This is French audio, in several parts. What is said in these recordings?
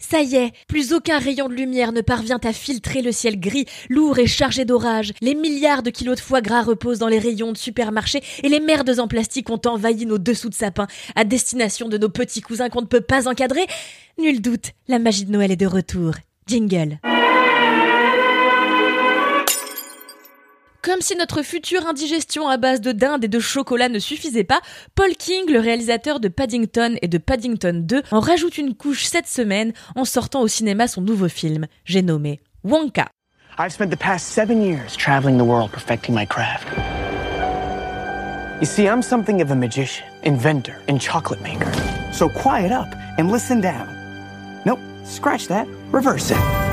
Ça y est, plus aucun rayon de lumière ne parvient à filtrer le ciel gris, lourd et chargé d'orage. Les milliards de kilos de foie gras reposent dans les rayons de supermarchés et les merdes en plastique ont envahi nos dessous de sapin à destination de nos petits cousins qu'on ne peut pas encadrer. Nul doute, la magie de Noël est de retour. Jingle. Comme si notre future indigestion à base de dinde et de chocolat ne suffisait pas, Paul King, le réalisateur de Paddington et de Paddington 2, en rajoute une couche cette semaine en sortant au cinéma son nouveau film, j'ai nommé Wonka. I've spent the past seven years traveling the world perfecting my craft. You see, I'm something of a magician, inventor, and chocolate maker. So quiet up and listen down. Nope, scratch that, reverse it.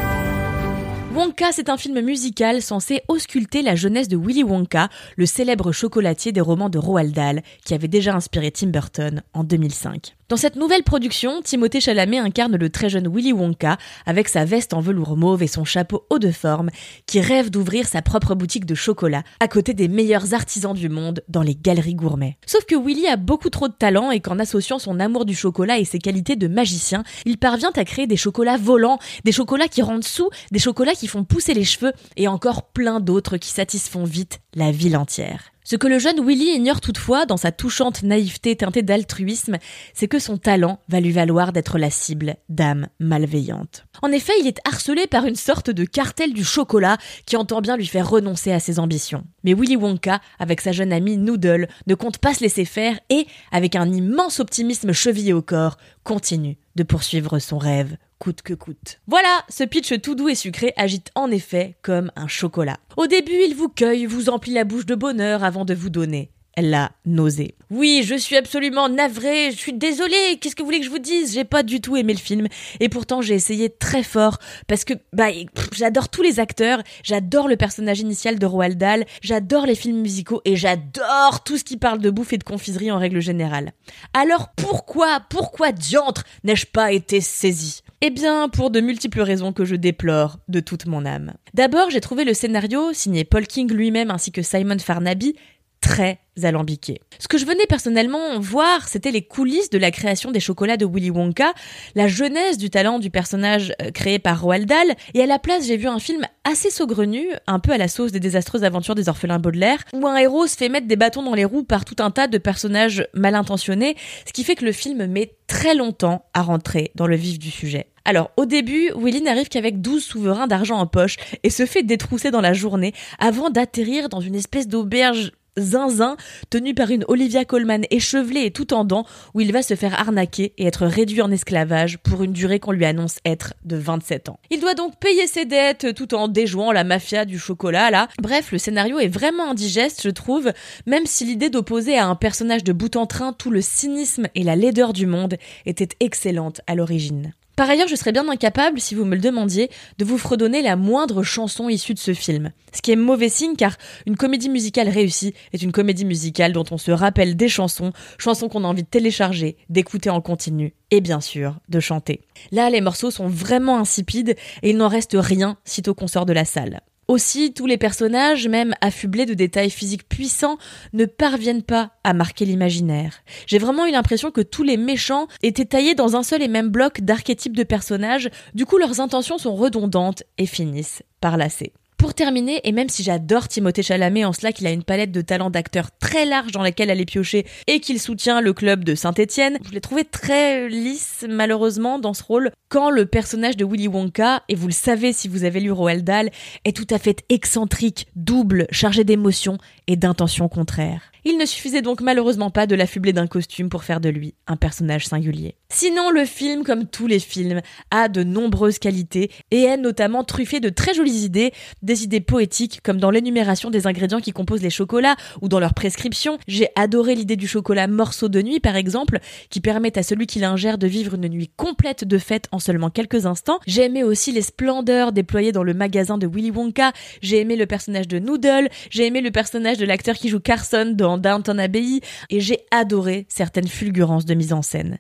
Wonka, c'est un film musical censé ausculter la jeunesse de Willy Wonka, le célèbre chocolatier des romans de Roald Dahl, qui avait déjà inspiré Tim Burton en 2005. Dans cette nouvelle production, Timothée Chalamet incarne le très jeune Willy Wonka avec sa veste en velours mauve et son chapeau haut de forme qui rêve d'ouvrir sa propre boutique de chocolat à côté des meilleurs artisans du monde dans les galeries gourmets. Sauf que Willy a beaucoup trop de talent et qu'en associant son amour du chocolat et ses qualités de magicien, il parvient à créer des chocolats volants, des chocolats qui rendent sous, des chocolats qui font pousser les cheveux et encore plein d'autres qui satisfont vite la ville entière. Ce que le jeune Willy ignore toutefois dans sa touchante naïveté teintée d'altruisme, c'est que son talent va lui valoir d'être la cible d'âmes malveillantes. En effet, il est harcelé par une sorte de cartel du chocolat qui entend bien lui faire renoncer à ses ambitions. Mais Willy Wonka, avec sa jeune amie Noodle, ne compte pas se laisser faire et, avec un immense optimisme chevillé au corps, continue de poursuivre son rêve coûte que coûte. Voilà, ce pitch tout doux et sucré agite en effet comme un chocolat. Au début, il vous cueille, vous emplit la bouche de bonheur avant de vous donner la nausée. Oui, je suis absolument navrée, je suis désolée, qu'est-ce que vous voulez que je vous dise? J'ai pas du tout aimé le film, et pourtant j'ai essayé très fort, parce que bah, j'adore tous les acteurs, j'adore le personnage initial de Roald Dahl, j'adore les films musicaux, et j'adore tout ce qui parle de bouffe et de confiserie en règle générale. Alors pourquoi, pourquoi diantre n'ai-je pas été saisie? Eh bien, pour de multiples raisons que je déplore de toute mon âme. D'abord, j'ai trouvé le scénario, signé Paul King lui-même ainsi que Simon Farnaby, très alambiqué. Ce que je venais personnellement voir, c'était les coulisses de la création des chocolats de Willy Wonka, la jeunesse du talent du personnage euh, créé par Roald Dahl, et à la place j'ai vu un film assez saugrenu, un peu à la sauce des désastreuses aventures des orphelins Baudelaire, où un héros se fait mettre des bâtons dans les roues par tout un tas de personnages mal intentionnés, ce qui fait que le film met très longtemps à rentrer dans le vif du sujet. Alors, au début, Willy n'arrive qu'avec 12 souverains d'argent en poche et se fait détrousser dans la journée avant d'atterrir dans une espèce d'auberge zinzin tenu par une Olivia Colman échevelée et tout en dents où il va se faire arnaquer et être réduit en esclavage pour une durée qu'on lui annonce être de 27 ans. Il doit donc payer ses dettes tout en déjouant la mafia du chocolat là. Bref, le scénario est vraiment indigeste je trouve, même si l'idée d'opposer à un personnage de bout en train tout le cynisme et la laideur du monde était excellente à l'origine. Par ailleurs, je serais bien incapable, si vous me le demandiez, de vous fredonner la moindre chanson issue de ce film. Ce qui est mauvais signe car une comédie musicale réussie est une comédie musicale dont on se rappelle des chansons, chansons qu'on a envie de télécharger, d'écouter en continu et bien sûr de chanter. Là, les morceaux sont vraiment insipides et il n'en reste rien sitôt qu'on sort de la salle. Aussi, tous les personnages, même affublés de détails physiques puissants, ne parviennent pas à marquer l'imaginaire. J'ai vraiment eu l'impression que tous les méchants étaient taillés dans un seul et même bloc d'archétypes de personnages, du coup leurs intentions sont redondantes et finissent par lasser. Pour terminer, et même si j'adore Timothée Chalamet en cela qu'il a une palette de talents d'acteurs très large dans laquelle aller piocher et qu'il soutient le club de Saint-Étienne, je l'ai trouvé très lisse malheureusement dans ce rôle quand le personnage de Willy Wonka, et vous le savez si vous avez lu Roald Dahl, est tout à fait excentrique, double, chargé d'émotions et d'intentions contraires. Il ne suffisait donc malheureusement pas de l'affubler d'un costume pour faire de lui un personnage singulier. Sinon, le film, comme tous les films, a de nombreuses qualités et est notamment truffé de très jolies idées, des idées poétiques comme dans l'énumération des ingrédients qui composent les chocolats ou dans leur prescription. J'ai adoré l'idée du chocolat morceau de nuit par exemple, qui permet à celui qui l'ingère de vivre une nuit complète de fête en seulement quelques instants. J'ai aimé aussi les splendeurs déployées dans le magasin de Willy Wonka. J'ai aimé le personnage de Noodle. J'ai aimé le personnage de l'acteur qui joue Carson dans Downton Abbey. Et j'ai adoré certaines fulgurances de mise en scène.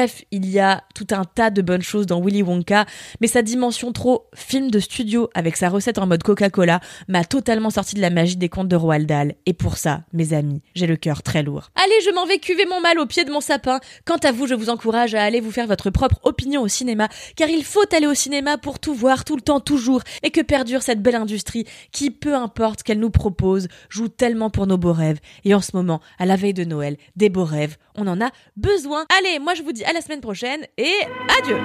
Bref, il y a tout un tas de bonnes choses dans Willy Wonka, mais sa dimension trop film de studio avec sa recette en mode Coca-Cola m'a totalement sorti de la magie des contes de Roald Dahl. Et pour ça, mes amis, j'ai le cœur très lourd. Allez, je m'en vais cuver mon mal au pied de mon sapin. Quant à vous, je vous encourage à aller vous faire votre propre opinion au cinéma, car il faut aller au cinéma pour tout voir, tout le temps, toujours, et que perdure cette belle industrie qui, peu importe qu'elle nous propose, joue tellement pour nos beaux rêves. Et en ce moment, à la veille de Noël, des beaux rêves, on en a besoin. Allez, moi je vous dis à la semaine prochaine et adieu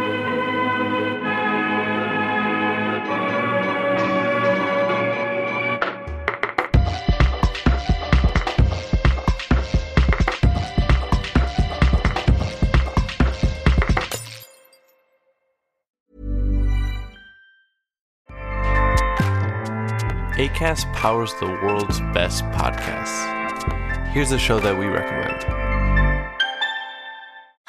ACAST powers the world's best podcasts. Here's a show that we recommend.